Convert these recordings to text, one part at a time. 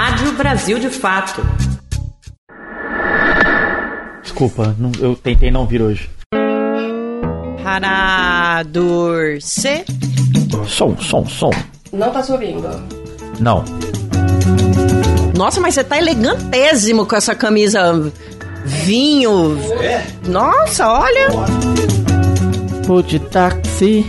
Rádio Brasil de Fato. Desculpa, não, eu tentei não vir hoje. Paradurce. Som, som, som. Não tá te ouvindo. Não. Nossa, mas você tá elegantésimo com essa camisa vinho. É? Nossa, olha. Vou de táxi.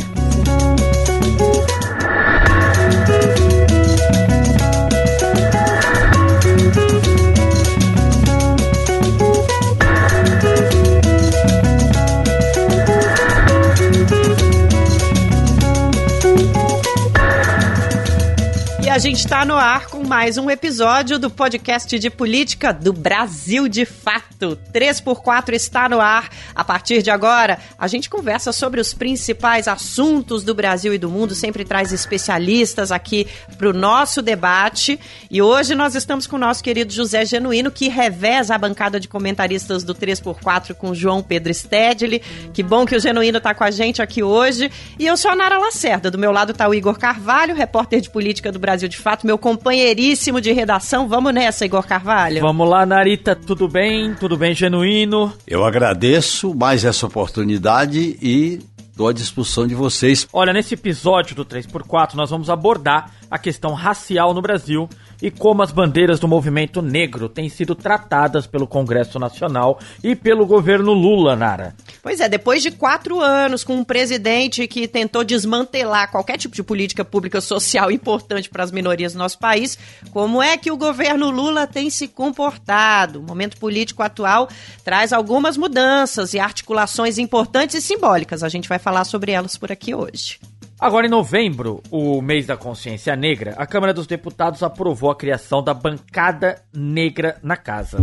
E a gente está no ar com mais um episódio do podcast de política do Brasil de Fato. 3x4 está no ar. A partir de agora, a gente conversa sobre os principais assuntos do Brasil e do mundo, sempre traz especialistas aqui para o nosso debate. E hoje nós estamos com o nosso querido José Genuíno, que reveza a bancada de comentaristas do 3x4 com João Pedro Stedley. Que bom que o Genuíno está com a gente aqui hoje. E eu sou a Nara Lacerda. Do meu lado está o Igor Carvalho, repórter de política do Brasil de Fato, meu companheiríssimo de redação. Vamos nessa, Igor Carvalho. Vamos lá, Narita, tudo bem? Tudo bem, genuíno? Eu agradeço mais essa oportunidade e dou à disposição de vocês. Olha, nesse episódio do 3x4 nós vamos abordar a questão racial no Brasil e como as bandeiras do movimento negro têm sido tratadas pelo Congresso Nacional e pelo governo Lula, Nara. Pois é, depois de quatro anos com um presidente que tentou desmantelar qualquer tipo de política pública social importante para as minorias do nosso país, como é que o governo Lula tem se comportado? O momento político atual traz algumas mudanças e articulações importantes e simbólicas. A gente vai falar sobre elas por aqui hoje. Agora, em novembro, o mês da consciência negra, a Câmara dos Deputados aprovou a criação da Bancada Negra na Casa.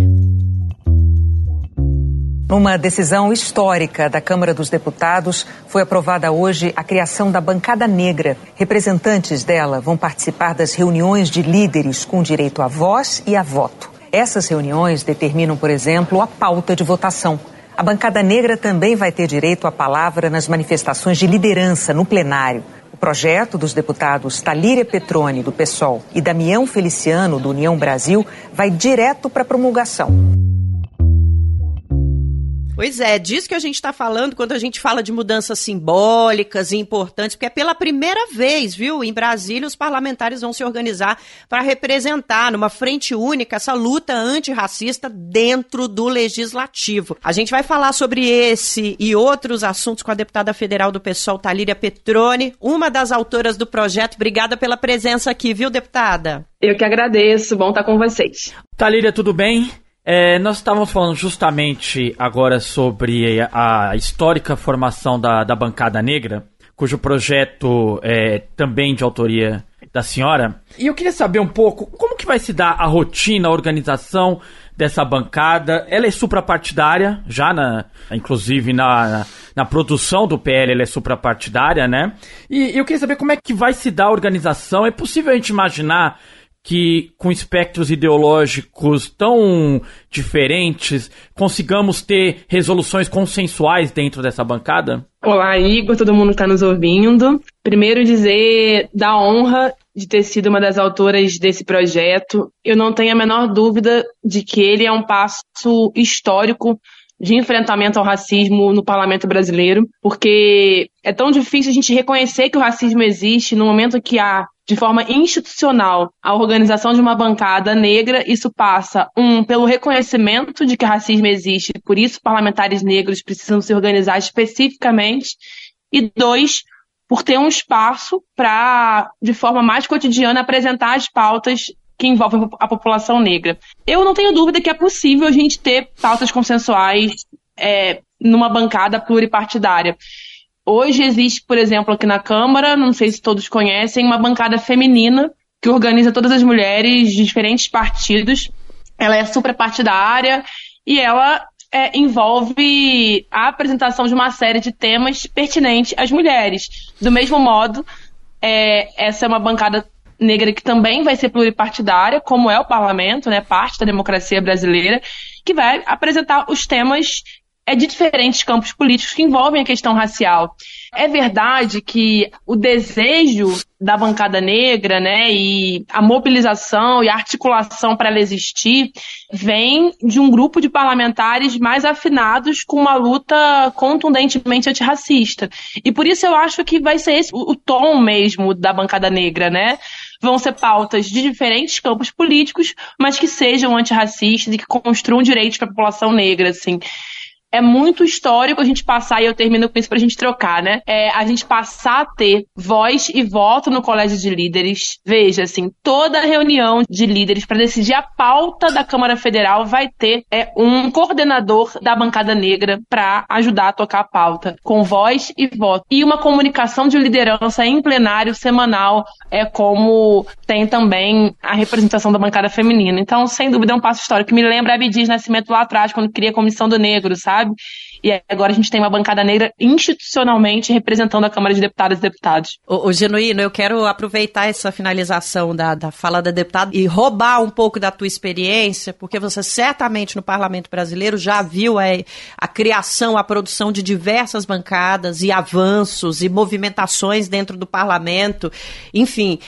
Numa decisão histórica da Câmara dos Deputados, foi aprovada hoje a criação da Bancada Negra. Representantes dela vão participar das reuniões de líderes com direito à voz e a voto. Essas reuniões determinam, por exemplo, a pauta de votação. A bancada negra também vai ter direito à palavra nas manifestações de liderança no plenário. O projeto dos deputados Talíria Petrone, do PSOL, e Damião Feliciano, do União Brasil, vai direto para promulgação. Pois é, disso que a gente está falando quando a gente fala de mudanças simbólicas e importantes, porque é pela primeira vez, viu, em Brasília, os parlamentares vão se organizar para representar numa frente única essa luta antirracista dentro do legislativo. A gente vai falar sobre esse e outros assuntos com a deputada federal do PSOL, Talíria Petrone, uma das autoras do projeto. Obrigada pela presença aqui, viu, deputada? Eu que agradeço, bom estar com vocês. Talíria, tudo bem? É, nós estávamos falando justamente agora sobre a histórica formação da, da Bancada Negra, cujo projeto é também de autoria da senhora. E eu queria saber um pouco como que vai se dar a rotina, a organização dessa bancada. Ela é suprapartidária, já na, inclusive na, na, na produção do PL ela é suprapartidária, né? E eu queria saber como é que vai se dar a organização. É possível a gente imaginar que com espectros ideológicos tão diferentes consigamos ter resoluções consensuais dentro dessa bancada? Olá, Igor, todo mundo que está nos ouvindo. Primeiro dizer da honra de ter sido uma das autoras desse projeto. Eu não tenho a menor dúvida de que ele é um passo histórico de enfrentamento ao racismo no parlamento brasileiro, porque é tão difícil a gente reconhecer que o racismo existe no momento que há de forma institucional a organização de uma bancada negra, isso passa, um, pelo reconhecimento de que racismo existe, por isso parlamentares negros precisam se organizar especificamente, e dois, por ter um espaço para, de forma mais cotidiana, apresentar as pautas que envolvem a população negra. Eu não tenho dúvida que é possível a gente ter pautas consensuais é, numa bancada pluripartidária. Hoje existe, por exemplo, aqui na Câmara, não sei se todos conhecem, uma bancada feminina que organiza todas as mulheres de diferentes partidos. Ela é suprapartidária e ela é, envolve a apresentação de uma série de temas pertinentes às mulheres. Do mesmo modo, é, essa é uma bancada negra que também vai ser pluripartidária, como é o parlamento, né, parte da democracia brasileira, que vai apresentar os temas é de diferentes campos políticos que envolvem a questão racial. É verdade que o desejo da bancada negra, né, e a mobilização e a articulação para ela existir vem de um grupo de parlamentares mais afinados com uma luta contundentemente antirracista. E por isso eu acho que vai ser esse o tom mesmo da bancada negra, né? Vão ser pautas de diferentes campos políticos, mas que sejam antirracistas e que construam direitos para a população negra, assim é muito histórico a gente passar, e eu termino com isso pra gente trocar, né? É a gente passar a ter voz e voto no colégio de líderes. Veja, assim, toda reunião de líderes para decidir a pauta da Câmara Federal vai ter é, um coordenador da bancada negra para ajudar a tocar a pauta, com voz e voto. E uma comunicação de liderança em plenário semanal, é como tem também a representação da bancada feminina. Então, sem dúvida, é um passo histórico que me lembra Abdias Nascimento lá atrás, quando cria a Comissão do Negro, sabe? Sabe? E agora a gente tem uma bancada negra institucionalmente representando a Câmara de Deputadas e Deputados. O, o Genuíno, eu quero aproveitar essa finalização da, da fala da deputada e roubar um pouco da tua experiência, porque você certamente no Parlamento Brasileiro já viu é, a criação, a produção de diversas bancadas e avanços e movimentações dentro do parlamento. Enfim,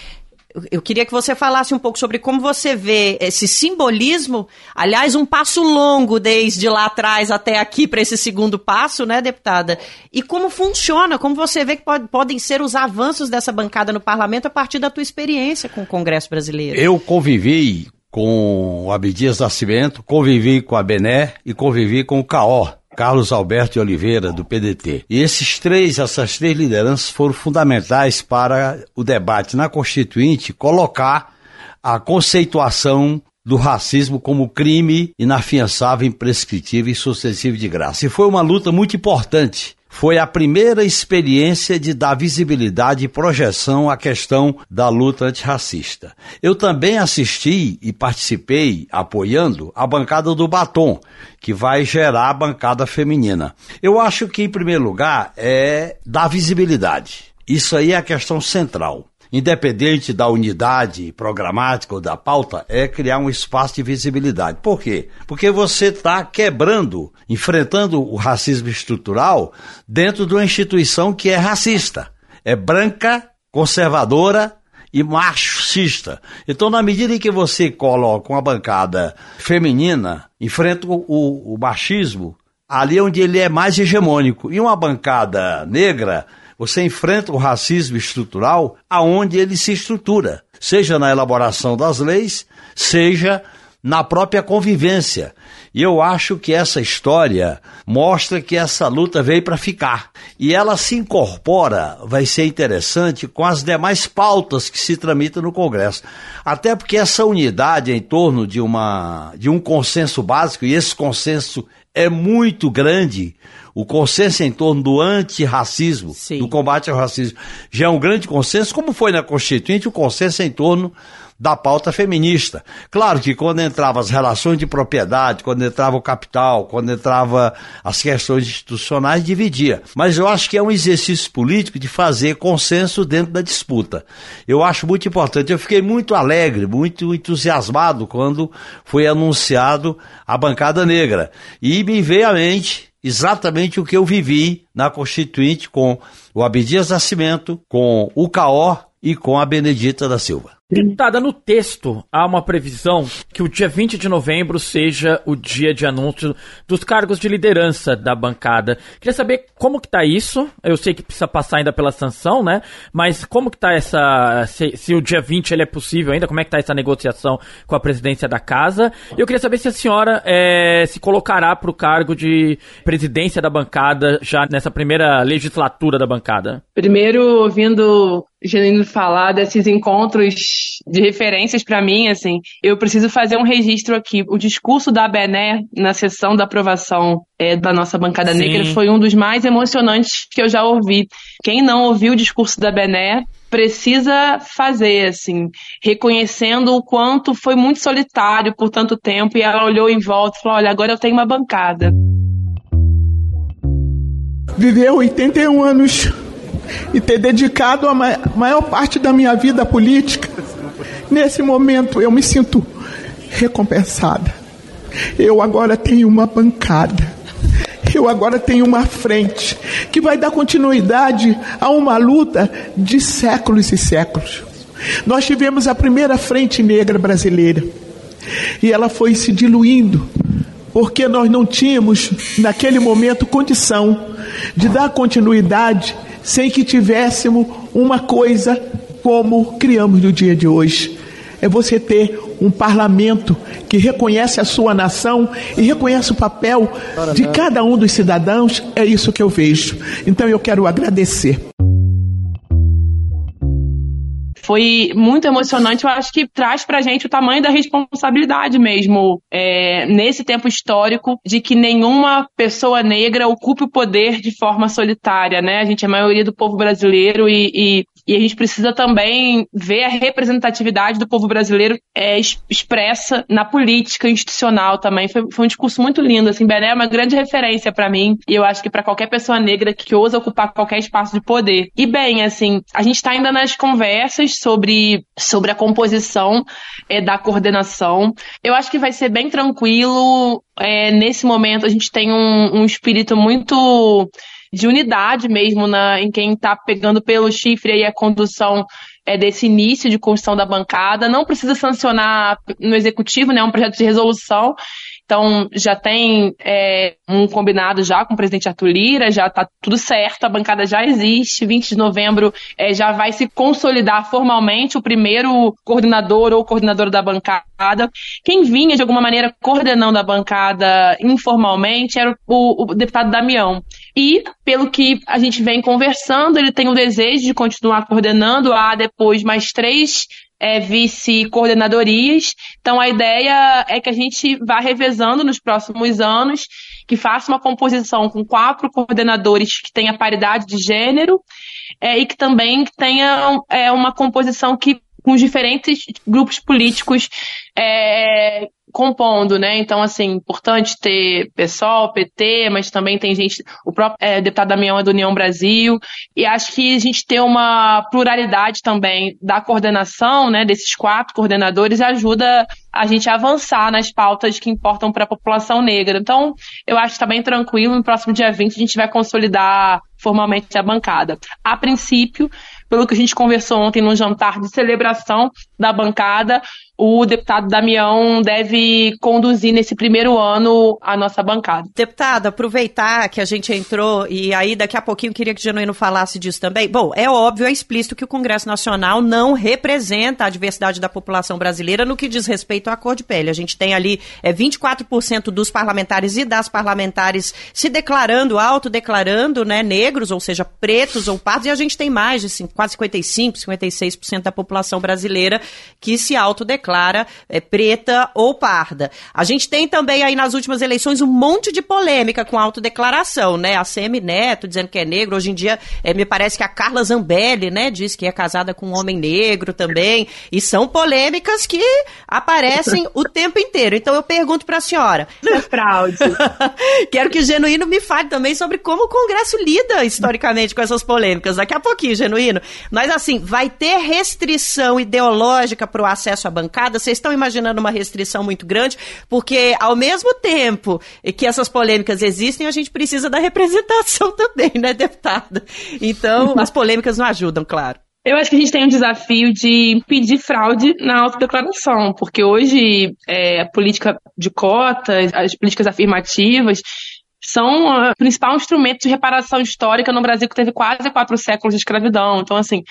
eu queria que você falasse um pouco sobre como você vê esse simbolismo, aliás, um passo longo desde lá atrás até aqui para esse segundo passo, né, deputada? E como funciona, como você vê que pode, podem ser os avanços dessa bancada no parlamento a partir da tua experiência com o Congresso Brasileiro? Eu convivi com o Abdias Nascimento, convivi com a Bené e convivi com o CAO, Carlos Alberto de Oliveira, do PDT. E esses três, essas três lideranças foram fundamentais para o debate na Constituinte colocar a conceituação do racismo como crime inafiançável, imprescritível e sucessivo de graça. E foi uma luta muito importante foi a primeira experiência de dar visibilidade e projeção à questão da luta antirracista. Eu também assisti e participei, apoiando, a bancada do Batom, que vai gerar a bancada feminina. Eu acho que, em primeiro lugar, é dar visibilidade. Isso aí é a questão central independente da unidade programática ou da pauta, é criar um espaço de visibilidade. Por quê? Porque você está quebrando, enfrentando o racismo estrutural dentro de uma instituição que é racista. É branca, conservadora e machista. Então, na medida em que você coloca uma bancada feminina, enfrenta o, o machismo, ali onde ele é mais hegemônico. E uma bancada negra você enfrenta o racismo estrutural aonde ele se estrutura, seja na elaboração das leis, seja na própria convivência. E eu acho que essa história mostra que essa luta veio para ficar. E ela se incorpora, vai ser interessante, com as demais pautas que se tramitam no Congresso. Até porque essa unidade em torno de, uma, de um consenso básico, e esse consenso é muito grande, o consenso em torno do antirracismo, Sim. do combate ao racismo, já é um grande consenso, como foi na Constituinte o consenso em torno da pauta feminista. Claro que quando entrava as relações de propriedade, quando entrava o capital, quando entrava as questões institucionais, dividia. Mas eu acho que é um exercício político de fazer consenso dentro da disputa. Eu acho muito importante. Eu fiquei muito alegre, muito entusiasmado quando foi anunciado a bancada negra. E me veio à mente exatamente o que eu vivi na Constituinte com o Abdias Nascimento, com o Caó e com a Benedita da Silva. Deputada, no texto há uma previsão que o dia 20 de novembro seja o dia de anúncio dos cargos de liderança da bancada. Queria saber como que tá isso. Eu sei que precisa passar ainda pela sanção, né? Mas como que tá essa. Se, se o dia 20 ele é possível ainda, como é que tá essa negociação com a presidência da casa? E eu queria saber se a senhora é, se colocará para o cargo de presidência da bancada já nessa primeira legislatura da bancada. Primeiro, ouvindo Genuíno falar desses encontros de referências para mim, assim, eu preciso fazer um registro aqui. O discurso da Bené na sessão da aprovação é, da nossa bancada Sim. negra foi um dos mais emocionantes que eu já ouvi. Quem não ouviu o discurso da Bené precisa fazer, assim, reconhecendo o quanto foi muito solitário por tanto tempo e ela olhou em volta e falou: olha, agora eu tenho uma bancada. Viveu 81 anos e ter dedicado a maior parte da minha vida política, nesse momento eu me sinto recompensada. Eu agora tenho uma bancada. eu agora tenho uma frente que vai dar continuidade a uma luta de séculos e séculos. Nós tivemos a primeira frente negra brasileira e ela foi se diluindo porque nós não tínhamos naquele momento condição de dar continuidade sem que tivéssemos uma coisa como criamos no dia de hoje. É você ter um parlamento que reconhece a sua nação e reconhece o papel de cada um dos cidadãos. É isso que eu vejo. Então eu quero agradecer foi muito emocionante. Eu acho que traz pra gente o tamanho da responsabilidade mesmo, é, nesse tempo histórico, de que nenhuma pessoa negra ocupe o poder de forma solitária, né? A gente é a maioria do povo brasileiro e, e e a gente precisa também ver a representatividade do povo brasileiro é, expressa na política institucional também. Foi, foi um discurso muito lindo. Assim, Bené é uma grande referência para mim e eu acho que para qualquer pessoa negra que ousa ocupar qualquer espaço de poder. E bem, assim, a gente está ainda nas conversas sobre, sobre a composição é, da coordenação. Eu acho que vai ser bem tranquilo. É, nesse momento a gente tem um, um espírito muito de unidade mesmo na, em quem está pegando pelo chifre aí a condução é, desse início de construção da bancada. Não precisa sancionar no executivo, né? É um projeto de resolução. Então, já tem é, um combinado já com o presidente Arthur Lira, já está tudo certo, a bancada já existe. 20 de novembro é, já vai se consolidar formalmente o primeiro coordenador ou coordenadora da bancada. Quem vinha, de alguma maneira, coordenando a bancada informalmente era o, o deputado Damião. E, pelo que a gente vem conversando, ele tem o desejo de continuar coordenando. Há depois mais três é, vice-coordenadorias. Então, a ideia é que a gente vá revezando nos próximos anos, que faça uma composição com quatro coordenadores que tenha paridade de gênero é, e que também tenha é, uma composição que com os diferentes grupos políticos é, compondo, né? Então, assim, importante ter PSOL, PT, mas também tem gente, o próprio é, deputado Damião é do União Brasil, e acho que a gente ter uma pluralidade também da coordenação, né, desses quatro coordenadores, ajuda a gente a avançar nas pautas que importam para a população negra. Então, eu acho que está bem tranquilo, no próximo dia 20 a gente vai consolidar formalmente a bancada. A princípio, pelo que a gente conversou ontem no jantar de celebração da bancada, o deputado Damião deve conduzir nesse primeiro ano a nossa bancada. Deputado, aproveitar que a gente entrou e aí daqui a pouquinho queria que o Genuíno falasse disso também. Bom, é óbvio, é explícito que o Congresso Nacional não representa a diversidade da população brasileira no que diz respeito à cor de pele. A gente tem ali é, 24% dos parlamentares e das parlamentares se declarando, autodeclarando, né, negros, ou seja, pretos ou pardos, e a gente tem mais de quase 55, 56% da população brasileira que se autodeclara clara, é, preta ou parda. A gente tem também aí nas últimas eleições um monte de polêmica com autodeclaração, né? A Semi Neto dizendo que é negro. Hoje em dia, é, me parece que a Carla Zambelli, né, diz que é casada com um homem negro também. E são polêmicas que aparecem o tempo inteiro. Então eu pergunto para a senhora. É fraude. Quero que o Genuíno me fale também sobre como o Congresso lida historicamente com essas polêmicas. Daqui a pouquinho, Genuíno. Mas assim, vai ter restrição ideológica para o acesso à bancada? vocês estão imaginando uma restrição muito grande, porque ao mesmo tempo que essas polêmicas existem, a gente precisa da representação também, né, deputada? Então, as polêmicas não ajudam, claro. Eu acho que a gente tem um desafio de impedir fraude na autodeclaração, porque hoje é, a política de cotas, as políticas afirmativas, são o principal instrumento de reparação histórica no Brasil, que teve quase quatro séculos de escravidão. Então, assim,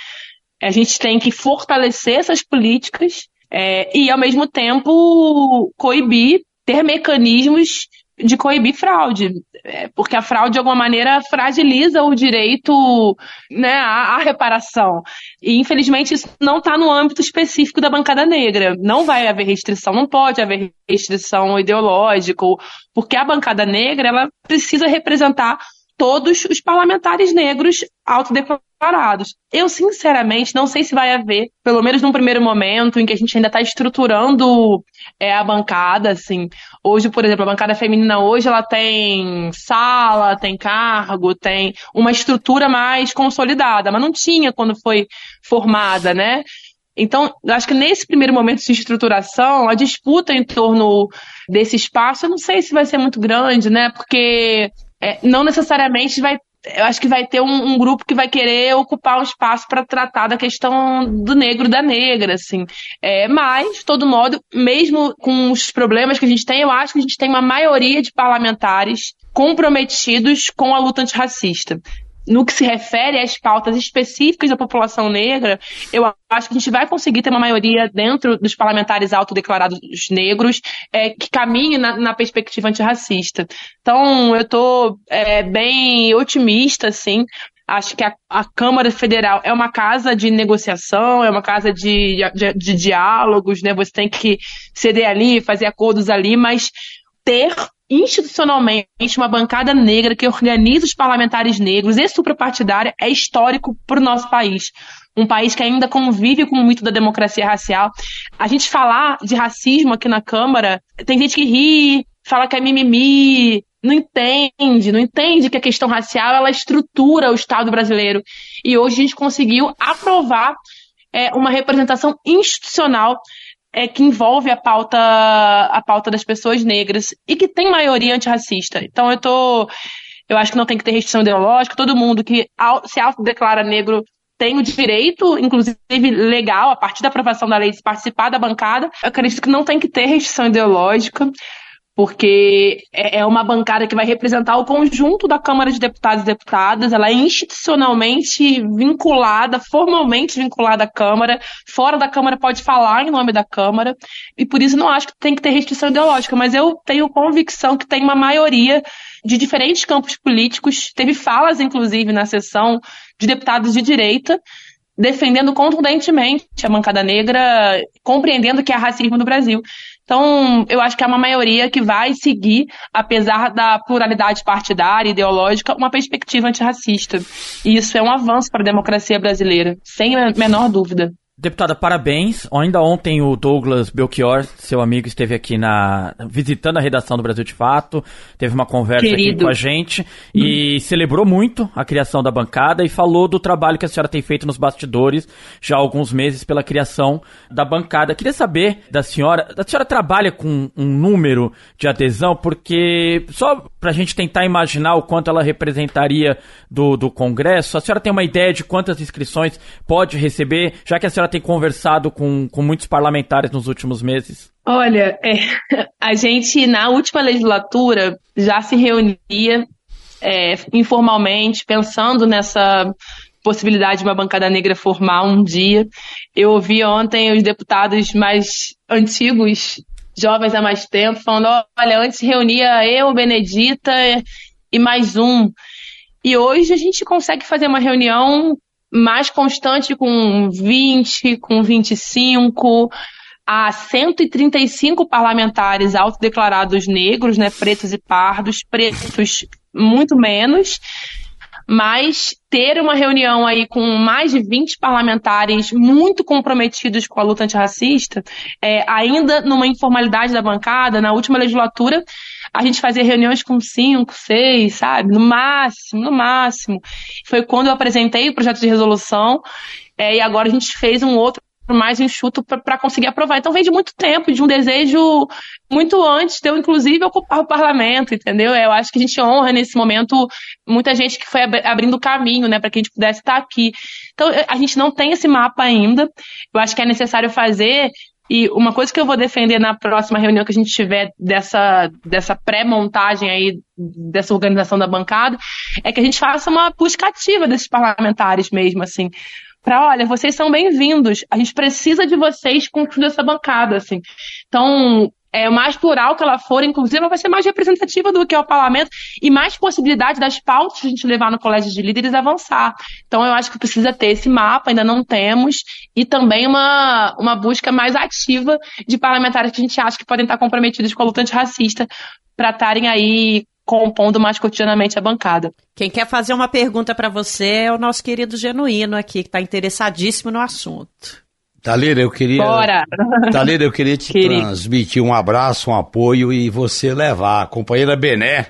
a gente tem que fortalecer essas políticas é, e, ao mesmo tempo, coibir, ter mecanismos de coibir fraude, é, porque a fraude de alguma maneira fragiliza o direito né, à, à reparação. E infelizmente isso não está no âmbito específico da bancada negra. Não vai haver restrição, não pode haver restrição ideológica, porque a bancada negra ela precisa representar todos os parlamentares negros autodeclarados. Eu, sinceramente, não sei se vai haver, pelo menos num primeiro momento, em que a gente ainda está estruturando é, a bancada, assim. Hoje, por exemplo, a bancada feminina hoje, ela tem sala, tem cargo, tem uma estrutura mais consolidada, mas não tinha quando foi formada, né? Então, acho que nesse primeiro momento de estruturação, a disputa em torno desse espaço, eu não sei se vai ser muito grande, né? Porque é, não necessariamente vai eu acho que vai ter um, um, grupo que vai querer ocupar um espaço para tratar da questão do negro da negra, assim. É, mas, de todo modo, mesmo com os problemas que a gente tem, eu acho que a gente tem uma maioria de parlamentares comprometidos com a luta antirracista no que se refere às pautas específicas da população negra, eu acho que a gente vai conseguir ter uma maioria dentro dos parlamentares autodeclarados negros é, que caminhe na, na, perspectiva antirracista. Então, eu estou é, bem otimista, assim. Acho que a, a, Câmara Federal é uma casa de negociação, é uma casa de, de, de diálogos, né? Você tem que ceder ali, fazer acordos ali, mas ter institucionalmente uma bancada negra que organiza os parlamentares negros e suprapartidária é histórico para o nosso país. Um país que ainda convive com o mito da democracia racial. A gente falar de racismo aqui na Câmara, tem gente que ri, fala que é mimimi, não entende, não entende que a questão racial ela estrutura o Estado brasileiro. E hoje a gente conseguiu aprovar é, uma representação institucional é, que envolve a pauta, a pauta das pessoas negras e que tem maioria antirracista. Então eu tô. Eu acho que não tem que ter restrição ideológica. Todo mundo que se autodeclara negro tem o direito, inclusive legal, a partir da aprovação da lei, de participar da bancada. Eu acredito que não tem que ter restrição ideológica porque é, é uma bancada que vai representar o conjunto da Câmara de Deputados e Deputadas, ela é institucionalmente vinculada, formalmente vinculada à Câmara, fora da Câmara pode falar em nome da Câmara, e por isso não acho que tem que ter restrição ideológica, mas eu tenho convicção que tem uma maioria de diferentes campos políticos, teve falas, inclusive, na sessão de deputados de direita, defendendo contundentemente a bancada negra, compreendendo que há racismo no Brasil. Então, eu acho que é uma maioria que vai seguir, apesar da pluralidade partidária, ideológica, uma perspectiva antirracista. E isso é um avanço para a democracia brasileira, sem a menor dúvida. Deputada, parabéns. Ainda ontem o Douglas Belchior, seu amigo, esteve aqui na visitando a redação do Brasil de Fato, teve uma conversa Querido. aqui com a gente e hum. celebrou muito a criação da bancada e falou do trabalho que a senhora tem feito nos bastidores já há alguns meses pela criação da bancada. Queria saber da senhora, a senhora trabalha com um número de adesão porque só para a gente tentar imaginar o quanto ela representaria do, do Congresso, a senhora tem uma ideia de quantas inscrições pode receber, já que a senhora tem conversado com, com muitos parlamentares nos últimos meses? Olha, é, a gente na última legislatura já se reunia é, informalmente, pensando nessa possibilidade de uma bancada negra formar um dia. Eu ouvi ontem os deputados mais antigos, jovens há mais tempo, falando: olha, antes reunia eu, Benedita e mais um. E hoje a gente consegue fazer uma reunião mais constante com 20, com 25, há 135 parlamentares autodeclarados negros, né, pretos e pardos, pretos muito menos, mas ter uma reunião aí com mais de 20 parlamentares muito comprometidos com a luta antirracista, é, ainda numa informalidade da bancada, na última legislatura, a gente fazia reuniões com cinco, seis, sabe? No máximo, no máximo. Foi quando eu apresentei o projeto de resolução, é, e agora a gente fez um outro mais enxuto para conseguir aprovar. Então vem de muito tempo, de um desejo muito antes de eu, inclusive, ocupar o parlamento, entendeu? Eu acho que a gente honra nesse momento muita gente que foi abrindo caminho, né, para que a gente pudesse estar aqui. Então a gente não tem esse mapa ainda. Eu acho que é necessário fazer e uma coisa que eu vou defender na próxima reunião que a gente tiver dessa, dessa pré-montagem aí, dessa organização da bancada, é que a gente faça uma busca ativa desses parlamentares mesmo, assim. Para, olha, vocês são bem-vindos, a gente precisa de vocês construindo essa bancada, assim. Então, é, mais plural que ela for, inclusive, ela vai ser mais representativa do que é o parlamento e mais possibilidade das pautas que a gente levar no colégio de líderes avançar. Então, eu acho que precisa ter esse mapa, ainda não temos, e também uma, uma busca mais ativa de parlamentares que a gente acha que podem estar comprometidos com a luta antirracista para estarem aí compondo mais cotidianamente a bancada. Quem quer fazer uma pergunta para você é o nosso querido Genuíno aqui, que está interessadíssimo no assunto. Talira, eu queria. Bora! Talira, eu queria te Querido. transmitir um abraço, um apoio e você levar a companheira Bené,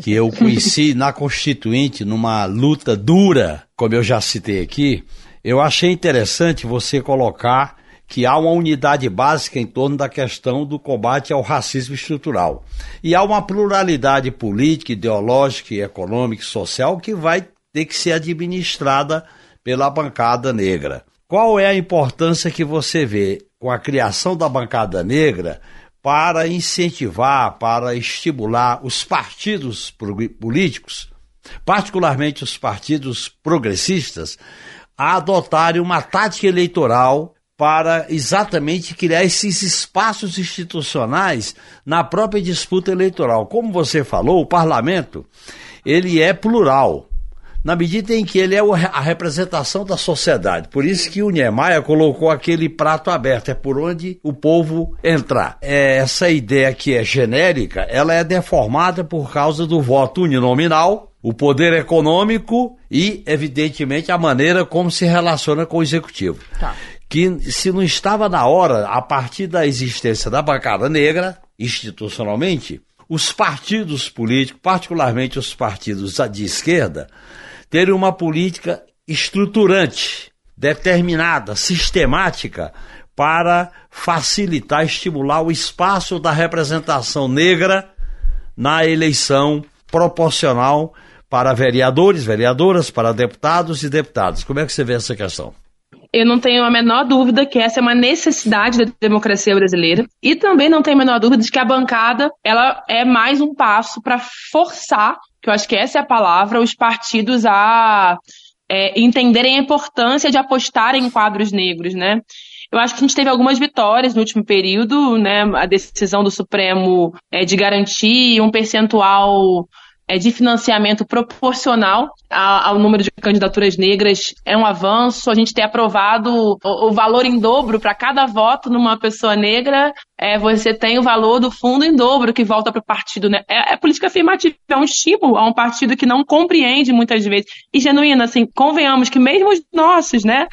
que eu conheci na Constituinte, numa luta dura, como eu já citei aqui. Eu achei interessante você colocar que há uma unidade básica em torno da questão do combate ao racismo estrutural. E há uma pluralidade política, ideológica, econômica e social que vai ter que ser administrada pela bancada negra. Qual é a importância que você vê com a criação da bancada negra para incentivar, para estimular os partidos políticos, particularmente os partidos progressistas, a adotarem uma tática eleitoral para exatamente criar esses espaços institucionais na própria disputa eleitoral. Como você falou, o parlamento ele é plural na medida em que ele é a representação da sociedade. Por isso que o Niemeyer colocou aquele prato aberto, é por onde o povo entrar. É, essa ideia que é genérica, ela é deformada por causa do voto uninominal, o poder econômico e, evidentemente, a maneira como se relaciona com o executivo. Tá. Que se não estava na hora, a partir da existência da bancada negra, institucionalmente, os partidos políticos, particularmente os partidos de esquerda, ter uma política estruturante, determinada, sistemática, para facilitar, estimular o espaço da representação negra na eleição proporcional para vereadores, vereadoras, para deputados e deputadas. Como é que você vê essa questão? Eu não tenho a menor dúvida que essa é uma necessidade da democracia brasileira e também não tenho a menor dúvida de que a bancada ela é mais um passo para forçar que eu acho que essa é a palavra, os partidos a é, entenderem a importância de apostarem em quadros negros, né? Eu acho que a gente teve algumas vitórias no último período, né? A decisão do Supremo é, de garantir um percentual de financiamento proporcional ao número de candidaturas negras é um avanço. A gente ter aprovado o, o valor em dobro para cada voto numa pessoa negra, é, você tem o valor do fundo em dobro que volta para o partido. Né? É, é, política afirmativa, é um estímulo a um partido que não compreende muitas vezes. E genuína, assim, convenhamos que mesmo os nossos, né?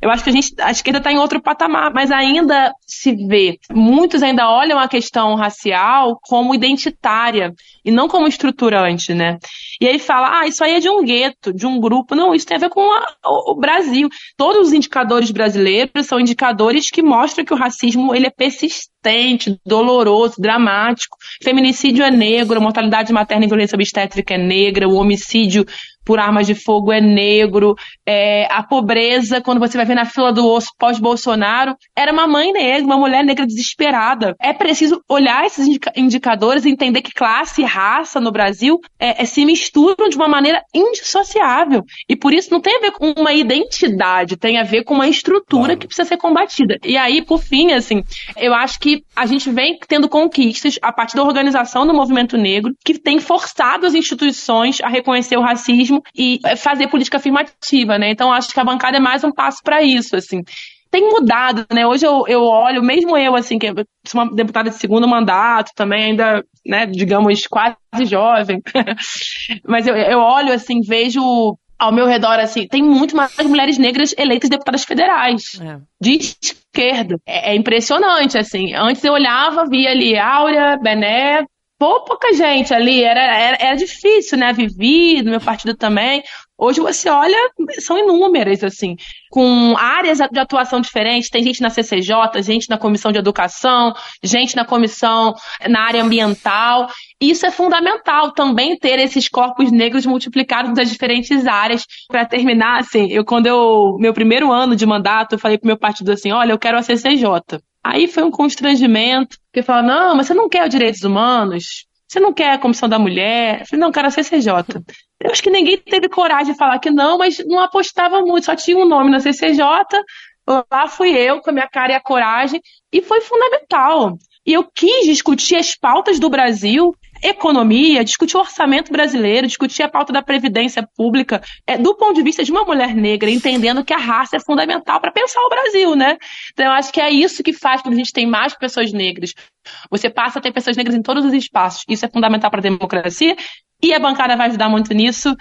Eu acho que a, gente, a esquerda está em outro patamar, mas ainda se vê. Muitos ainda olham a questão racial como identitária e não como estruturante, né? E aí fala, ah, isso aí é de um gueto, de um grupo. Não, isso tem a ver com a, o, o, Brasil. Todos os indicadores brasileiros são indicadores que mostram que o racismo ele é persistente, doloroso, dramático. Feminicídio é negro, a mortalidade materna e violência obstétrica é negra, o homicídio por armas de fogo é negro, é, a pobreza, quando você vai ver na fila do osso pós-Bolsonaro, era uma mãe negra, uma mulher negra desesperada. É preciso olhar esses indicadores e entender que classe e raça no Brasil é, é, se misturam de uma maneira indissociável. E por isso não tem a ver com uma identidade, tem a ver com uma estrutura claro. que precisa ser combatida. E aí, por fim, assim, eu acho que a gente vem tendo conquistas a partir da organização do movimento negro, que tem forçado as instituições a reconhecer o racismo mesmo e é, fazer política afirmativa, né? Então acho que a bancada é mais um passo para isso, assim tem mudado, né? Hoje eu, eu olho, mesmo eu, assim, que sou uma deputada de segundo mandato, também ainda, né, digamos, quase jovem, mas eu, eu olho, assim, vejo ao meu redor, assim, tem muito mais mulheres negras eleitas deputadas federais, é. de esquerda. É, é, impressionante, assim. Antes eu olhava, via ali Áurea, Bené, pouca gente ali, era, era, era difícil, né? Vivi, no meu partido também. Hoje você olha, são inúmeras, assim, com áreas de atuação diferentes. Tem gente na CCJ, gente na comissão de educação, gente na comissão na área ambiental. Isso é fundamental também ter esses corpos negros multiplicados nas diferentes áreas. Para terminar, assim, eu quando eu meu primeiro ano de mandato, eu falei pro meu partido assim, olha, eu quero a CCJ. Aí foi um constrangimento, porque fala, não, mas você não quer os direitos humanos? Você não quer a Comissão da Mulher? Eu falei, não, cara, a CCJ. Eu acho que ninguém teve coragem de falar que não, mas não apostava muito, só tinha um nome na CCJ, lá fui eu com a minha cara e a coragem, e foi fundamental. E eu quis discutir as pautas do Brasil, economia, discutir o orçamento brasileiro, discutir a pauta da previdência pública, é, do ponto de vista de uma mulher negra, entendendo que a raça é fundamental para pensar o Brasil, né? Então eu acho que é isso que faz quando a gente tem mais pessoas negras. Você passa a ter pessoas negras em todos os espaços. Isso é fundamental para a democracia e a bancada vai ajudar muito nisso.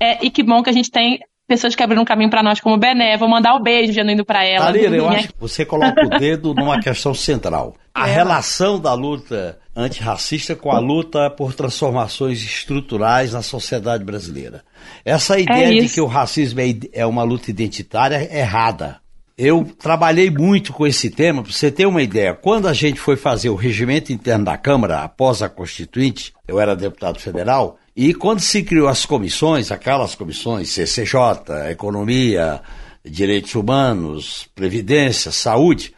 É, e que bom que a gente tem pessoas que abriram um caminho para nós como Bené. Vou mandar o um beijo genuíno para ela. Marina, eu acho que você coloca o dedo numa questão central. A é. relação da luta antirracista com a luta por transformações estruturais na sociedade brasileira. Essa é ideia é de que o racismo é, é uma luta identitária é errada. Eu trabalhei muito com esse tema, para você ter uma ideia. Quando a gente foi fazer o regimento interno da Câmara, após a Constituinte, eu era deputado federal, e quando se criou as comissões, aquelas comissões, CCJ, Economia, Direitos Humanos, Previdência, Saúde,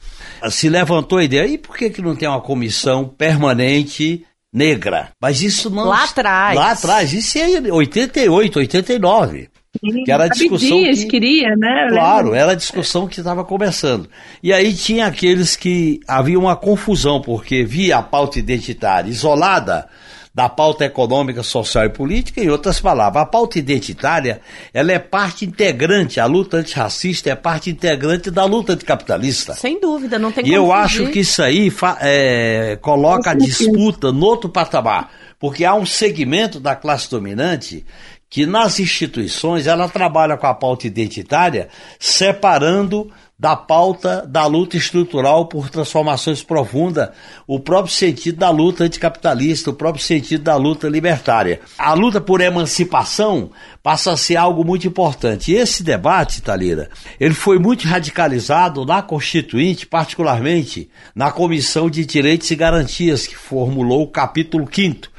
se levantou a ideia, e por que, que não tem uma comissão permanente negra? Mas isso não... Lá atrás. Lá atrás, isso é 88, 89 que era a discussão Dias, que, queria, né? Claro, era a discussão que estava começando. E aí tinha aqueles que havia uma confusão porque via a pauta identitária isolada da pauta econômica, social e política, em outras palavras, a pauta identitária, ela é parte integrante, a luta antirracista é parte integrante da luta anticapitalista. Sem dúvida, não tem E eu acho que isso aí é, coloca a disputa no outro patamar, porque há um segmento da classe dominante que nas instituições ela trabalha com a pauta identitária, separando da pauta da luta estrutural por transformações profundas, o próprio sentido da luta anticapitalista, o próprio sentido da luta libertária. A luta por emancipação passa a ser algo muito importante. E esse debate, Talira, ele foi muito radicalizado na Constituinte, particularmente na Comissão de Direitos e Garantias, que formulou o capítulo 5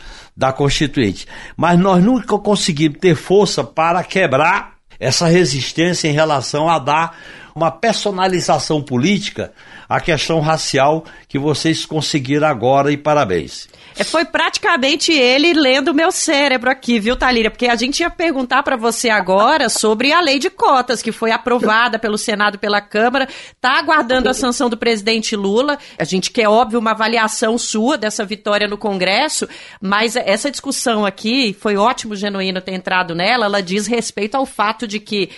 da Constituinte. Mas nós nunca conseguimos ter força para quebrar essa resistência em relação a dar uma personalização política à questão racial que vocês conseguiram agora e parabéns. É, foi praticamente ele lendo meu cérebro aqui, viu, Talíria? Porque a gente ia perguntar para você agora sobre a lei de cotas, que foi aprovada pelo Senado e pela Câmara, tá aguardando a sanção do presidente Lula. A gente quer, óbvio, uma avaliação sua dessa vitória no Congresso, mas essa discussão aqui, foi ótimo, genuíno, ter entrado nela, ela diz respeito ao fato de que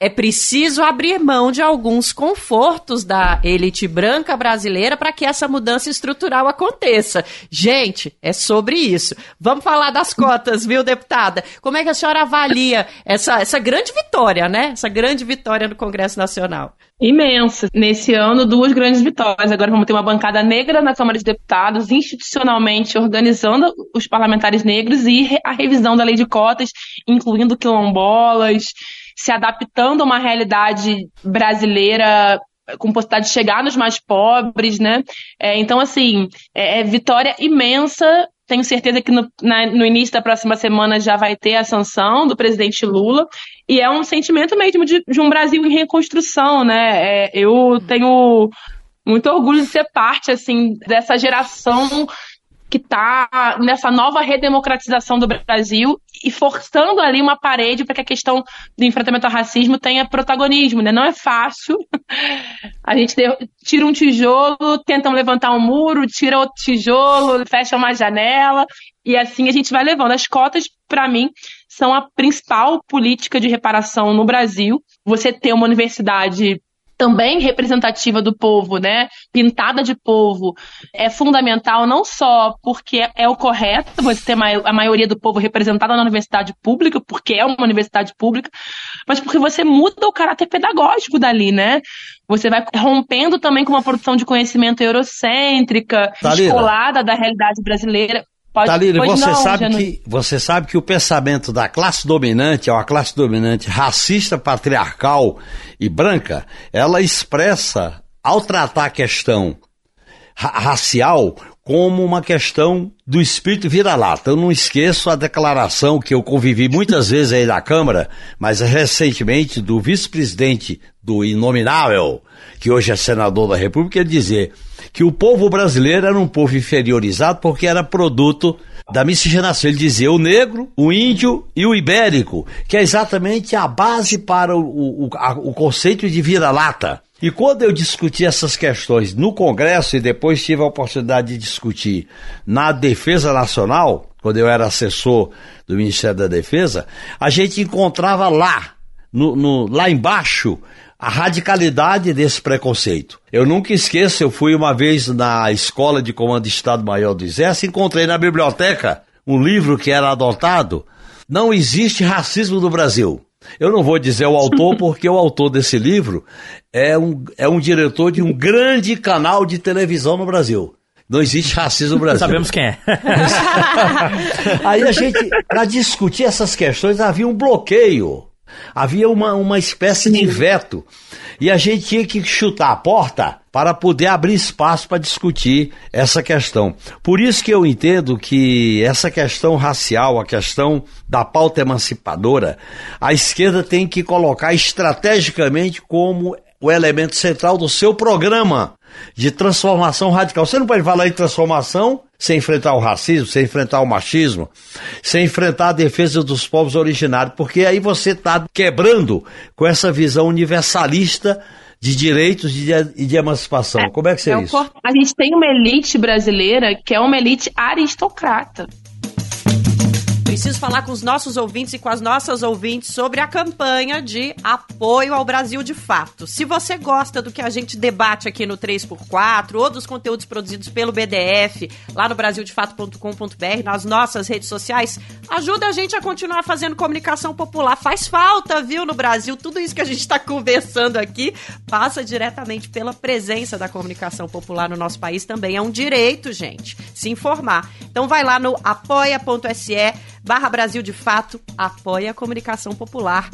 é preciso abrir mão de alguns confortos da elite branca brasileira para que essa mudança estrutural aconteça. Gente, é sobre isso. Vamos falar das cotas, viu, deputada? Como é que a senhora avalia essa, essa grande vitória, né? Essa grande vitória no Congresso Nacional. Imensa. Nesse ano, duas grandes vitórias. Agora vamos ter uma bancada negra na Câmara de Deputados, institucionalmente organizando os parlamentares negros e a revisão da lei de cotas, incluindo quilombolas, se adaptando a uma realidade brasileira com possibilidade de chegar nos mais pobres, né? É, então, assim, é, é, vitória imensa. Tenho certeza que no, na, no, início da próxima semana já vai ter a sanção do presidente Lula. E é um sentimento mesmo de, de um Brasil em reconstrução, né? É, eu tenho muito orgulho de ser parte, assim, dessa geração que está nessa nova redemocratização do Brasil e forçando ali uma parede para que a questão do enfrentamento ao racismo tenha protagonismo, né? Não é fácil. A gente tira um tijolo, tentam levantar um muro, tira outro tijolo, fecha uma janela e assim a gente vai levando. As cotas, para mim, são a principal política de reparação no Brasil. Você ter uma universidade também representativa do povo, né, pintada de povo, é fundamental não só porque é o correto você ter a maioria do povo representada na universidade pública, porque é uma universidade pública, mas porque você muda o caráter pedagógico dali, né? Você vai rompendo também com uma produção de conhecimento eurocêntrica, Talira. descolada da realidade brasileira. Pode, Talírio, você, não, sabe que, você sabe que o pensamento da classe dominante é uma classe dominante racista, patriarcal e branca, ela expressa, ao tratar a questão ra racial, como uma questão do espírito vira-lata. Eu não esqueço a declaração que eu convivi muitas vezes aí na Câmara, mas recentemente do vice-presidente do Inominável, que hoje é senador da República, ele dizer que o povo brasileiro era um povo inferiorizado porque era produto da miscigenação. Ele dizia o negro, o índio e o ibérico, que é exatamente a base para o, o, a, o conceito de vira-lata. E quando eu discuti essas questões no Congresso e depois tive a oportunidade de discutir na Defesa Nacional, quando eu era assessor do Ministério da Defesa, a gente encontrava lá, no, no, lá embaixo, a radicalidade desse preconceito. Eu nunca esqueço, eu fui uma vez na escola de comando de Estado-Maior do Exército, encontrei na biblioteca um livro que era adotado. Não existe racismo no Brasil. Eu não vou dizer o autor, porque o autor desse livro é um, é um diretor de um grande canal de televisão no Brasil. Não existe racismo no Brasil. Sabemos quem é. Aí a gente, para discutir essas questões, havia um bloqueio Havia uma, uma espécie de veto. E a gente tinha que chutar a porta para poder abrir espaço para discutir essa questão. Por isso que eu entendo que essa questão racial, a questão da pauta emancipadora, a esquerda tem que colocar estrategicamente como o elemento central do seu programa de transformação radical. Você não pode falar em transformação sem enfrentar o racismo, sem enfrentar o machismo, sem enfrentar a defesa dos povos originários, porque aí você está quebrando com essa visão universalista de direitos e de, de, emancipação. É, Como é que seria é isso? A gente tem uma elite brasileira que é uma elite aristocrata. Preciso falar com os nossos ouvintes e com as nossas ouvintes sobre a campanha de apoio ao Brasil de Fato. Se você gosta do que a gente debate aqui no 3x4 ou dos conteúdos produzidos pelo BDF, lá no brasildefato.com.br, nas nossas redes sociais, ajuda a gente a continuar fazendo comunicação popular. Faz falta, viu, no Brasil. Tudo isso que a gente está conversando aqui passa diretamente pela presença da comunicação popular no nosso país também. É um direito, gente, se informar. Então vai lá no apoia.se barra Brasil de Fato, apoia a comunicação popular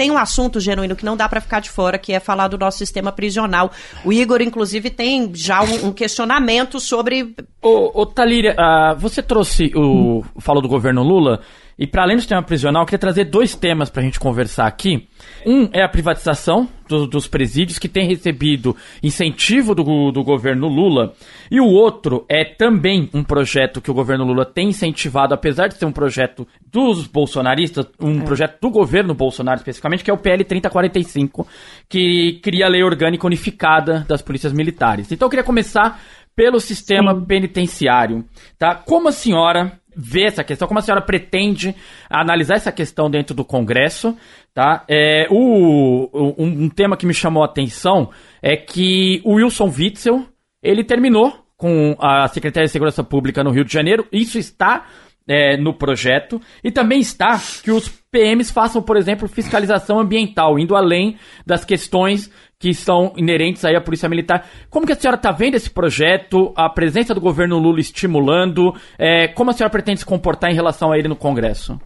tem um assunto genuíno que não dá para ficar de fora, que é falar do nosso sistema prisional. O Igor, inclusive, tem já um, um questionamento sobre. Ô, ô Thalíria, uh, você trouxe o. falou do governo Lula. E para além do sistema prisional, eu queria trazer dois temas para a gente conversar aqui. Um é a privatização do, dos presídios, que tem recebido incentivo do, do governo Lula. E o outro é também um projeto que o governo Lula tem incentivado, apesar de ser um projeto dos bolsonaristas, um é. projeto do governo Bolsonaro especificamente, que é o PL 3045, que cria a lei orgânica unificada das polícias militares. Então eu queria começar pelo sistema Sim. penitenciário, tá? Como a senhora vê essa questão, como a senhora pretende analisar essa questão dentro do Congresso, tá? É, o, um, um tema que me chamou a atenção é que o Wilson Witzel, ele terminou com a Secretaria de Segurança Pública no Rio de Janeiro, isso está é, no projeto. E também está que os PMs façam, por exemplo, fiscalização ambiental, indo além das questões que são inerentes aí à Polícia Militar. Como que a senhora está vendo esse projeto, a presença do governo Lula estimulando? É, como a senhora pretende se comportar em relação a ele no Congresso?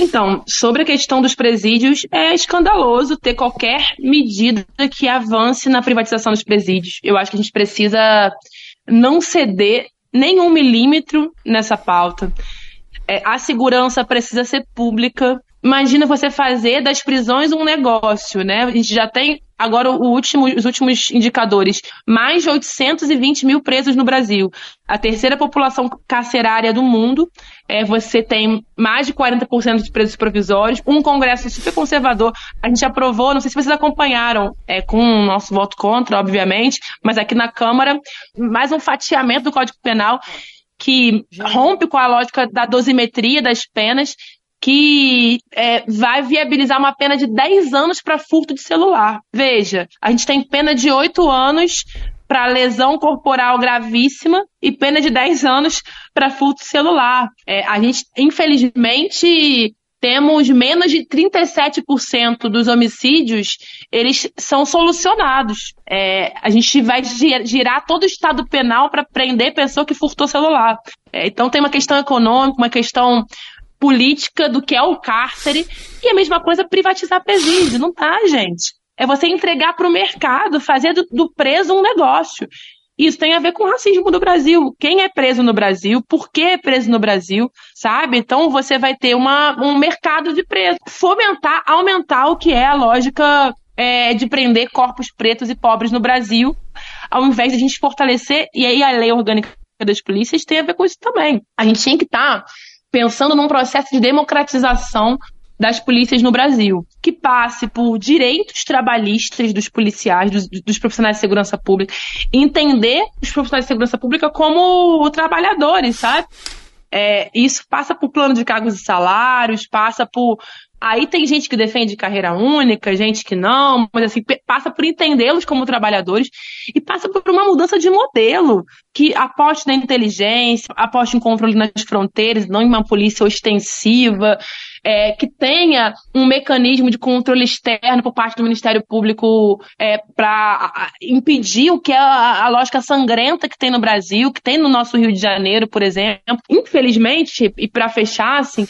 Então, sobre a questão dos presídios, é escandaloso ter qualquer medida que avance na privatização dos presídios. Eu acho que a gente precisa não ceder nenhum milímetro nessa pauta. É, a segurança precisa ser pública. Imagina você fazer das prisões um negócio, né? A gente já tem Agora, último, os últimos indicadores: mais de 820 mil presos no Brasil. A terceira população carcerária do mundo. É, você tem mais de 40% de presos provisórios. Um Congresso super conservador. A gente aprovou, não sei se vocês acompanharam, é, com o nosso voto contra, obviamente, mas aqui na Câmara, mais um fatiamento do Código Penal que rompe com a lógica da dosimetria das penas que é, vai viabilizar uma pena de 10 anos para furto de celular. Veja, a gente tem pena de 8 anos para lesão corporal gravíssima e pena de 10 anos para furto de celular. É, a gente, infelizmente, temos menos de 37% dos homicídios, eles são solucionados. É, a gente vai girar todo o estado penal para prender pessoa que furtou celular. É, então tem uma questão econômica, uma questão política do que é o cárcere. E a mesma coisa privatizar presídio. Não tá, gente. É você entregar para o mercado, fazer do, do preso um negócio. Isso tem a ver com o racismo do Brasil. Quem é preso no Brasil? Por que é preso no Brasil? Sabe? Então você vai ter uma, um mercado de preso. Fomentar, aumentar o que é a lógica é, de prender corpos pretos e pobres no Brasil, ao invés de a gente fortalecer. E aí a lei orgânica das polícias tem a ver com isso também. A gente tinha que estar. Tá pensando num processo de democratização das polícias no Brasil, que passe por direitos trabalhistas dos policiais, dos, dos, profissionais de segurança pública, entender os profissionais de segurança pública como trabalhadores, sabe? É, isso passa por plano de cargos e salários, passa por Aí tem gente que defende carreira única, gente que não, mas assim, passa por entendê-los como trabalhadores e passa por uma mudança de modelo que aposte na inteligência, aposte em controle nas fronteiras, não em uma polícia ostensiva, é, que tenha um mecanismo de controle externo por parte do Ministério Público é, para impedir o que é a, a lógica sangrenta que tem no Brasil, que tem no nosso Rio de Janeiro, por exemplo. Infelizmente, e para fechar, assim,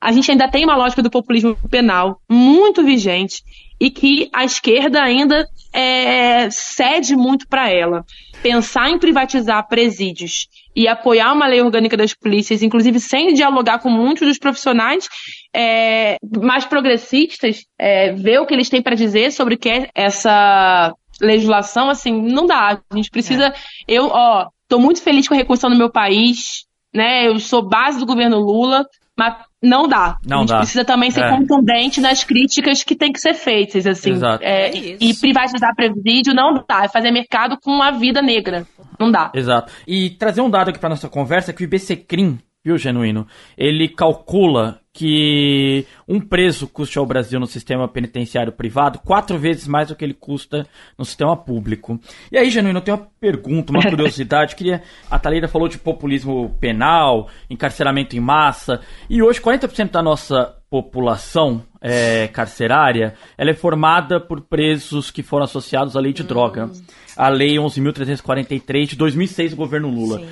a gente ainda tem uma lógica do populismo penal muito vigente e que a esquerda ainda é, cede muito para ela. Pensar em privatizar presídios e apoiar uma lei orgânica das polícias, inclusive sem dialogar com muitos dos profissionais é, mais progressistas, é, ver o que eles têm para dizer sobre o que é essa legislação, assim, não dá. A gente precisa. É. Eu, ó, tô muito feliz com a reconstrução no meu país, né? Eu sou base do governo Lula, mas não dá. Não a gente dá. precisa também ser é. contundente nas críticas que tem que ser feitas, assim. Exato. É, é e privatizar presídio não dá. É fazer mercado com a vida negra. Não dá. Exato. E trazer um dado aqui para nossa conversa que o IBCCRIM, viu, Genuíno? Ele calcula que um preso custe ao Brasil no sistema penitenciário privado quatro vezes mais do que ele custa no sistema público. E aí, Genuíno, eu tenho uma pergunta, uma curiosidade. Queria, a Thalita falou de populismo penal, encarceramento em massa, e hoje 40% da nossa população é, carcerária ela é formada por presos que foram associados à lei de droga, hum. a lei 11.343 de 2006 do governo Lula. Sim.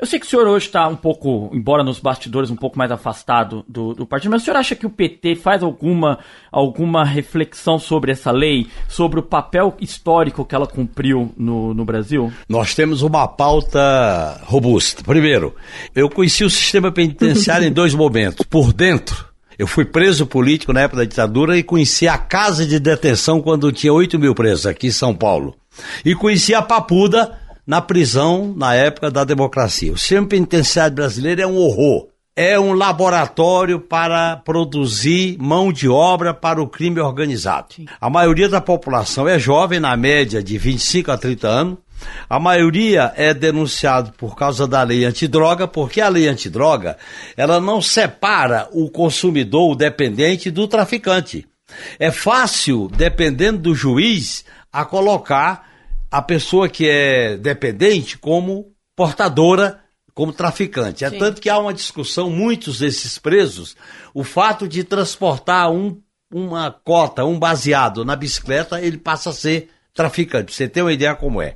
Eu sei que o senhor hoje está um pouco, embora nos bastidores, um pouco mais afastado do, do, partido, mas o senhor acha que o PT faz alguma, alguma reflexão sobre essa lei, sobre o papel histórico que ela cumpriu no, no Brasil? Nós temos uma pauta robusta. Primeiro, eu conheci o sistema penitenciário em dois momentos. Por dentro, eu fui preso político na época da ditadura e conheci a casa de detenção quando tinha 8 mil presos aqui em São Paulo. E conheci a Papuda na prisão na época da democracia. O sistema penitenciário brasileiro é um horror. É um laboratório para produzir mão de obra para o crime organizado. A maioria da população é jovem, na média de 25 a 30 anos. A maioria é denunciado por causa da lei antidroga, porque a lei antidroga ela não separa o consumidor, o dependente, do traficante. É fácil, dependendo do juiz, a colocar a pessoa que é dependente como portadora, como traficante. É Sim. tanto que há uma discussão, muitos desses presos, o fato de transportar um, uma cota, um baseado na bicicleta, ele passa a ser traficante. Você tem uma ideia como é.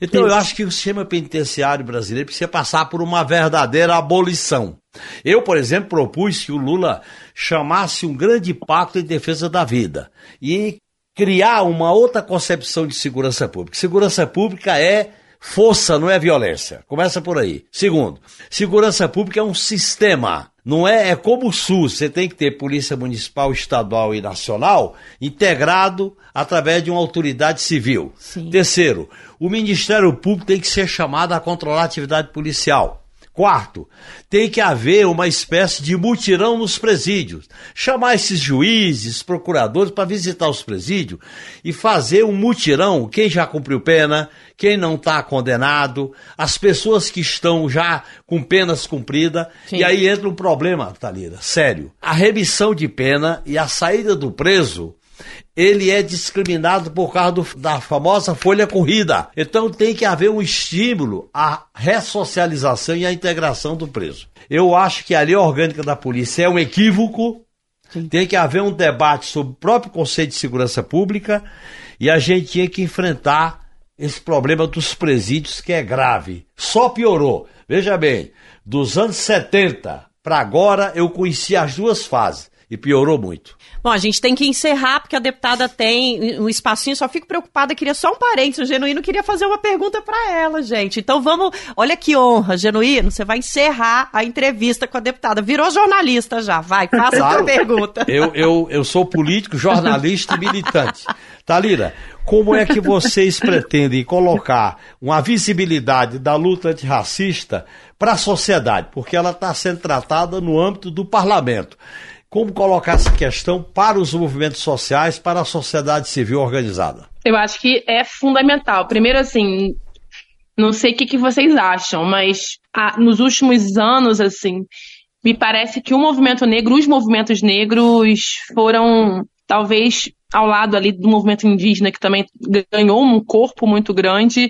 Então Sim. eu acho que o sistema penitenciário brasileiro precisa passar por uma verdadeira abolição. Eu, por exemplo, propus que o Lula chamasse um grande pacto em defesa da vida e criar uma outra concepção de segurança pública. Segurança pública é força, não é violência. Começa por aí. Segundo, segurança pública é um sistema. Não é, é como o SUS, você tem que ter polícia municipal, estadual e nacional integrado através de uma autoridade civil. Sim. Terceiro, o Ministério Público tem que ser chamado a controlar a atividade policial. Quarto, tem que haver uma espécie de mutirão nos presídios. Chamar esses juízes, procuradores para visitar os presídios e fazer um mutirão. Quem já cumpriu pena, quem não está condenado, as pessoas que estão já com penas cumpridas. Sim. E aí entra um problema, Thalira, sério. A remissão de pena e a saída do preso ele é discriminado por causa do, da famosa folha corrida. Então tem que haver um estímulo à ressocialização e à integração do preso. Eu acho que a lei orgânica da polícia é um equívoco. Sim. Tem que haver um debate sobre o próprio conceito de segurança pública e a gente tinha que enfrentar esse problema dos presídios que é grave. Só piorou. Veja bem, dos anos 70 para agora eu conheci as duas fases e piorou muito. Bom, a gente tem que encerrar, porque a deputada tem um espacinho, só fico preocupada, queria só um parênteses, o Genuíno queria fazer uma pergunta para ela, gente. Então vamos, olha que honra, Genuíno, você vai encerrar a entrevista com a deputada. Virou jornalista já, vai, faça claro. a pergunta. Eu, eu, eu sou político, jornalista e militante. Talira, como é que vocês pretendem colocar uma visibilidade da luta antirracista para a sociedade? Porque ela está sendo tratada no âmbito do parlamento como colocar essa questão para os movimentos sociais, para a sociedade civil organizada? Eu acho que é fundamental. Primeiro, assim, não sei o que, que vocês acham, mas ah, nos últimos anos, assim, me parece que o movimento negro, os movimentos negros foram, talvez, ao lado ali do movimento indígena, que também ganhou um corpo muito grande,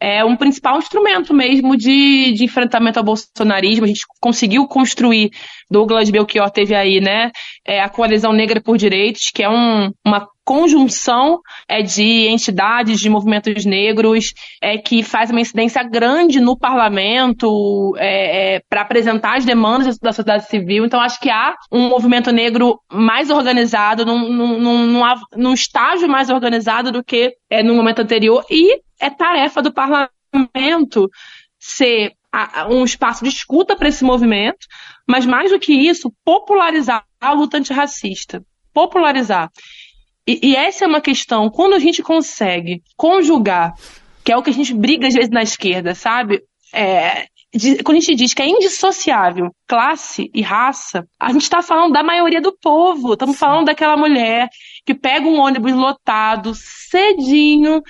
é um principal instrumento mesmo de, de enfrentamento ao bolsonarismo. A gente conseguiu construir, Douglas Belchior teve aí, né, é, a Coalizão Negra por Direitos, que é um, uma conjunção é, de entidades, de movimentos negros, é, que faz uma incidência grande no parlamento é, é, para apresentar as demandas da sociedade civil. Então, acho que há um movimento negro mais organizado, num, num, num, num estágio mais organizado do que é, no momento anterior, e é tarefa do parlamento ser um espaço de escuta para esse movimento, mas mais do que isso, popularizar a luta antirracista. Popularizar. E, e, essa é uma questão, quando a gente consegue conjugar, que é o que a gente briga às vezes na esquerda, sabe? É, de, quando a gente diz que é indissociável classe e raça, a gente está falando da maioria do povo. Estamos falando daquela mulher que pega um ônibus lotado cedinho,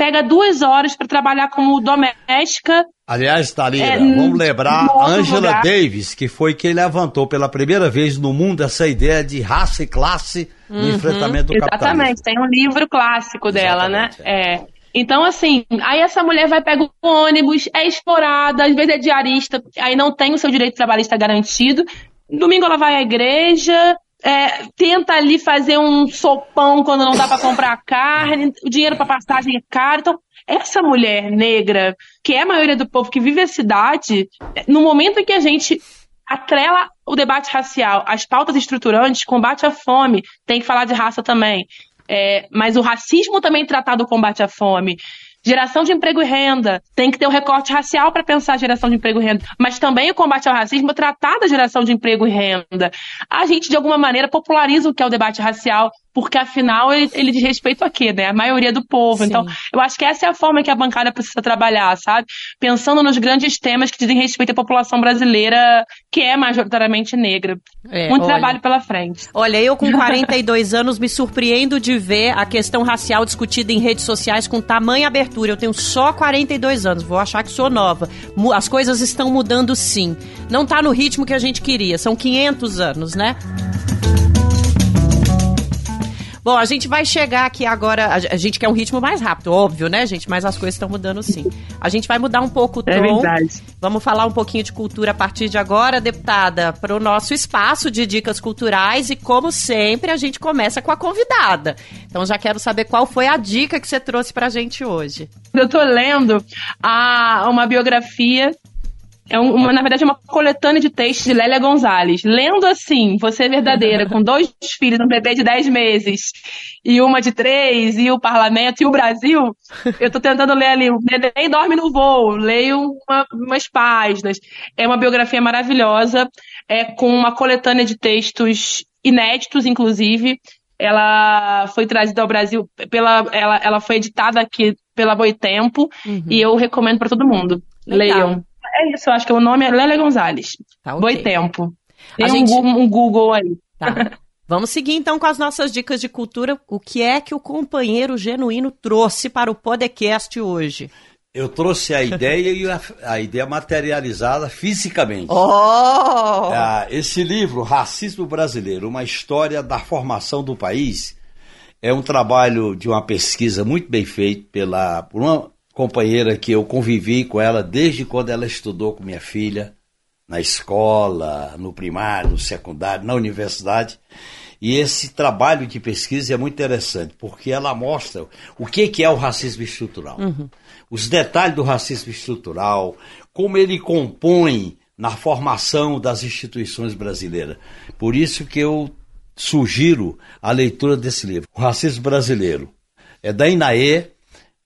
pega duas horas para trabalhar como doméstica Aliás, Thalira, é, vamos lembrar Angela Davis, que foi quem levantou pela primeira vez no mundo essa ideia de raça e classe no uhum, enfrentamento do exatamente. capitalismo. Exatamente, tem um livro clássico dela, né? É. é. Então, assim, aí essa mulher vai pegar o ônibus, é explorada, às vezes é diarista, aí não tem o seu direito trabalhista garantido. Domingo ela vai à igreja, é, tenta ali fazer um sopão quando não dá para comprar carne, o dinheiro para passagem é caro. Então, essa mulher negra, que é a maioria do povo que vive a cidade, no momento em que a gente atrela o debate racial às pautas estruturantes, combate à fome, tem que falar de raça também. É, mas o racismo também tratado combate à fome. Geração de emprego e renda. Tem que ter um recorte racial para pensar a geração de emprego e renda. Mas também o combate ao racismo tratar da geração de emprego e renda. A gente, de alguma maneira, populariza o que é o debate racial porque afinal ele, ele diz respeito a quê, né? A maioria do povo. Sim. Então, eu acho que essa é a forma que a bancada precisa trabalhar, sabe? Pensando nos grandes temas que dizem respeito à população brasileira, que é majoritariamente negra. É, Muito olha, trabalho pela frente. Olha, eu com 42 anos me surpreendo de ver a questão racial discutida em redes sociais com tamanha abertura. Eu tenho só 42 anos, vou achar que sou nova. As coisas estão mudando sim. Não tá no ritmo que a gente queria, são 500 anos, né? Bom, a gente vai chegar aqui agora. A gente quer um ritmo mais rápido, óbvio, né, gente? Mas as coisas estão mudando sim. A gente vai mudar um pouco o é tom. É verdade. Vamos falar um pouquinho de cultura a partir de agora, deputada, para o nosso espaço de dicas culturais. E como sempre, a gente começa com a convidada. Então já quero saber qual foi a dica que você trouxe para a gente hoje. Eu tô lendo a, uma biografia é uma, na verdade, é uma coletânea de textos de Lélia Gonzalez. Lendo assim, Você é Verdadeira, com dois filhos, um bebê de 10 meses e uma de três, e o parlamento e o Brasil, eu tô tentando ler ali, o neném dorme no voo, leio uma, umas páginas. É uma biografia maravilhosa, é com uma coletânea de textos inéditos, inclusive. Ela foi trazida ao Brasil pela. Ela, ela foi editada aqui pela Boitempo uhum. e eu recomendo para todo mundo. Legal. Leiam. É isso, eu acho que o nome é Lélia Gonzalez. Tá, okay. Boi Tempo. Tem um, gente... um, Google aí. Tá. Vamos seguir então com as nossas dicas de cultura. O que é que o companheiro genuíno trouxe para o podcast hoje? Eu trouxe a ideia e a, a, ideia materializada fisicamente. Oh! Ah, esse livro, Racismo Brasileiro, uma história da formação do país, é um trabalho de uma pesquisa muito bem feita pela, por uma companheira que eu convivi com ela desde quando ela estudou com minha filha, na escola, no primário, no secundário, na universidade. E esse trabalho de pesquisa é muito interessante, porque ela mostra o que é o racismo estrutural. Uhum. Os detalhes do racismo estrutural, como ele compõe na formação das instituições brasileiras. Por isso que eu sugiro a leitura desse livro, O Racismo Brasileiro. É da Inaê,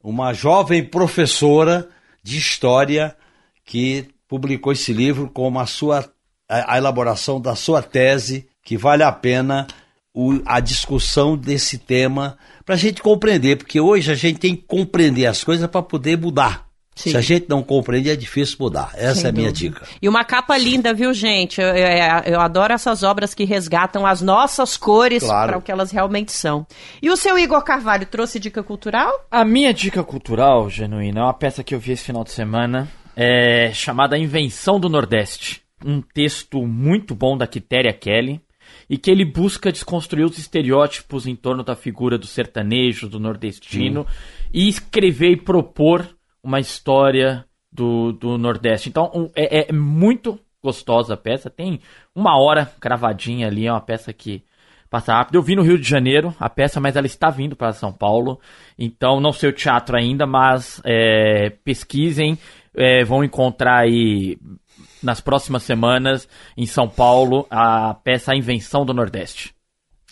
uma jovem professora de história que publicou esse livro como a sua a, elaboração da sua tese, que vale a pena o, a discussão desse tema para a gente compreender, porque hoje a gente tem que compreender as coisas para poder mudar. Sim. Se a gente não compreende, é difícil mudar. Essa Sem é a minha dúvida. dica. E uma capa linda, viu, gente? Eu, eu, eu adoro essas obras que resgatam as nossas cores claro. para o que elas realmente são. E o seu Igor Carvalho trouxe dica cultural? A minha dica cultural, genuína, é uma peça que eu vi esse final de semana, é chamada Invenção do Nordeste. Um texto muito bom da Quitéria Kelly e que ele busca desconstruir os estereótipos em torno da figura do sertanejo, do nordestino, hum. e escrever e propor uma história do, do Nordeste. Então um, é, é, muito gostosa a peça. Tem uma hora cravadinha ali, é uma peça que passa rápido. Eu vi no Rio de Janeiro a peça, mas ela está vindo para São Paulo. Então não sei o teatro ainda, mas é, pesquisem. É, vão encontrar aí nas próximas semanas em São Paulo a peça A Invenção do Nordeste.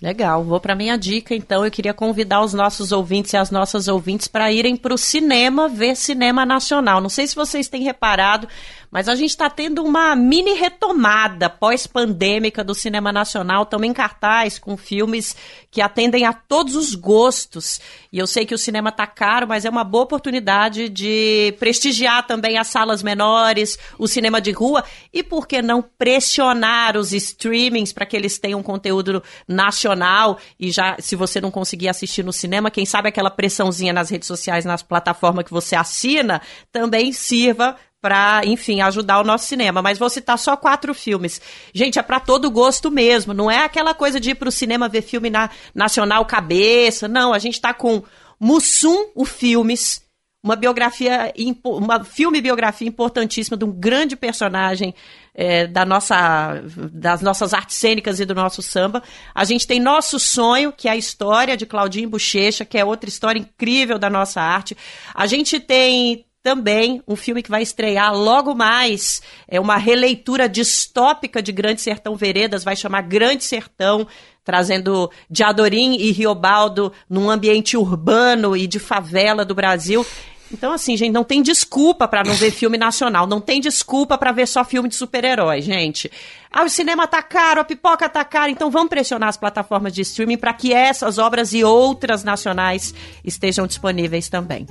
Legal, vou para minha dica então. Eu queria convidar os nossos ouvintes e as nossas ouvintes para irem para o cinema ver cinema nacional. Não sei se vocês têm reparado, mas a gente está tendo uma mini retomada pós-pandêmica do cinema nacional, também em cartaz, com filmes que atendem a todos os gostos. E eu sei que o cinema está caro, mas é uma boa oportunidade de prestigiar também as salas menores, o cinema de rua e, por que não, pressionar os streamings para que eles tenham conteúdo nacional. E já, se você não conseguir assistir no cinema, quem sabe aquela pressãozinha nas redes sociais, nas plataformas que você assina, também sirva para, enfim, ajudar o nosso cinema. Mas vou citar só quatro filmes. Gente, é para todo gosto mesmo. Não é aquela coisa de ir pro cinema ver filme na, nacional cabeça. Não, a gente tá com Mussum, o Filmes, uma biografia, uma filme biografia importantíssima de um grande personagem é, da nossa, das nossas artes cênicas e do nosso samba. A gente tem Nosso Sonho, que é a história de Claudinho Bochecha, que é outra história incrível da nossa arte. A gente tem também um filme que vai estrear logo mais. É uma releitura distópica de Grande Sertão Veredas, vai chamar Grande Sertão, trazendo Diadorim e Riobaldo num ambiente urbano e de favela do Brasil. Então, assim, gente, não tem desculpa para não ver filme nacional, não tem desculpa para ver só filme de super-herói, gente. Ah, o cinema tá caro, a pipoca tá cara, então vamos pressionar as plataformas de streaming para que essas obras e outras nacionais estejam disponíveis também.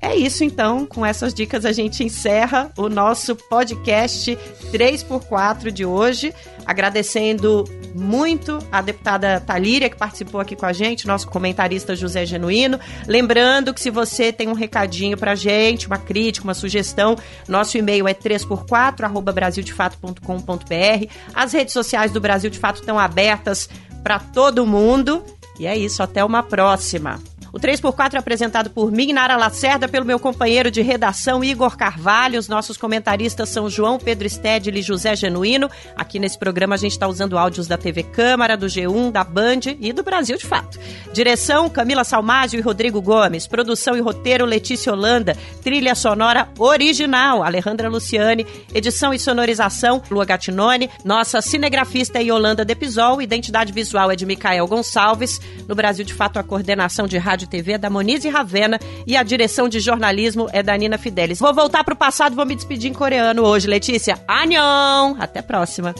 É isso então, com essas dicas a gente encerra o nosso podcast 3x4 de hoje, agradecendo muito a deputada Talíria que participou aqui com a gente, nosso comentarista José Genuíno. Lembrando que se você tem um recadinho pra gente, uma crítica, uma sugestão, nosso e-mail é 3x4 arroba brasildefato.com.br. As redes sociais do Brasil de Fato estão abertas para todo mundo. E é isso, até uma próxima. O 3x4 é apresentado por mim, Nara Lacerda, pelo meu companheiro de redação, Igor Carvalho. Os nossos comentaristas são João Pedro Stedley e José Genuíno. Aqui nesse programa a gente está usando áudios da TV Câmara, do G1, da Band e do Brasil de Fato. Direção, Camila Salmásio e Rodrigo Gomes. Produção e roteiro, Letícia Holanda. Trilha sonora original, Alejandra Luciane. Edição e sonorização, Lua Gatinone. Nossa cinegrafista é Yolanda Depisol. Identidade visual é de Micael Gonçalves. No Brasil de Fato, a coordenação de rádio Rádio TV é da Monize Ravena e a direção de jornalismo é da Nina Fidelis. Vou voltar pro passado, vou me despedir em coreano hoje, Letícia. Annyeong! Até a próxima.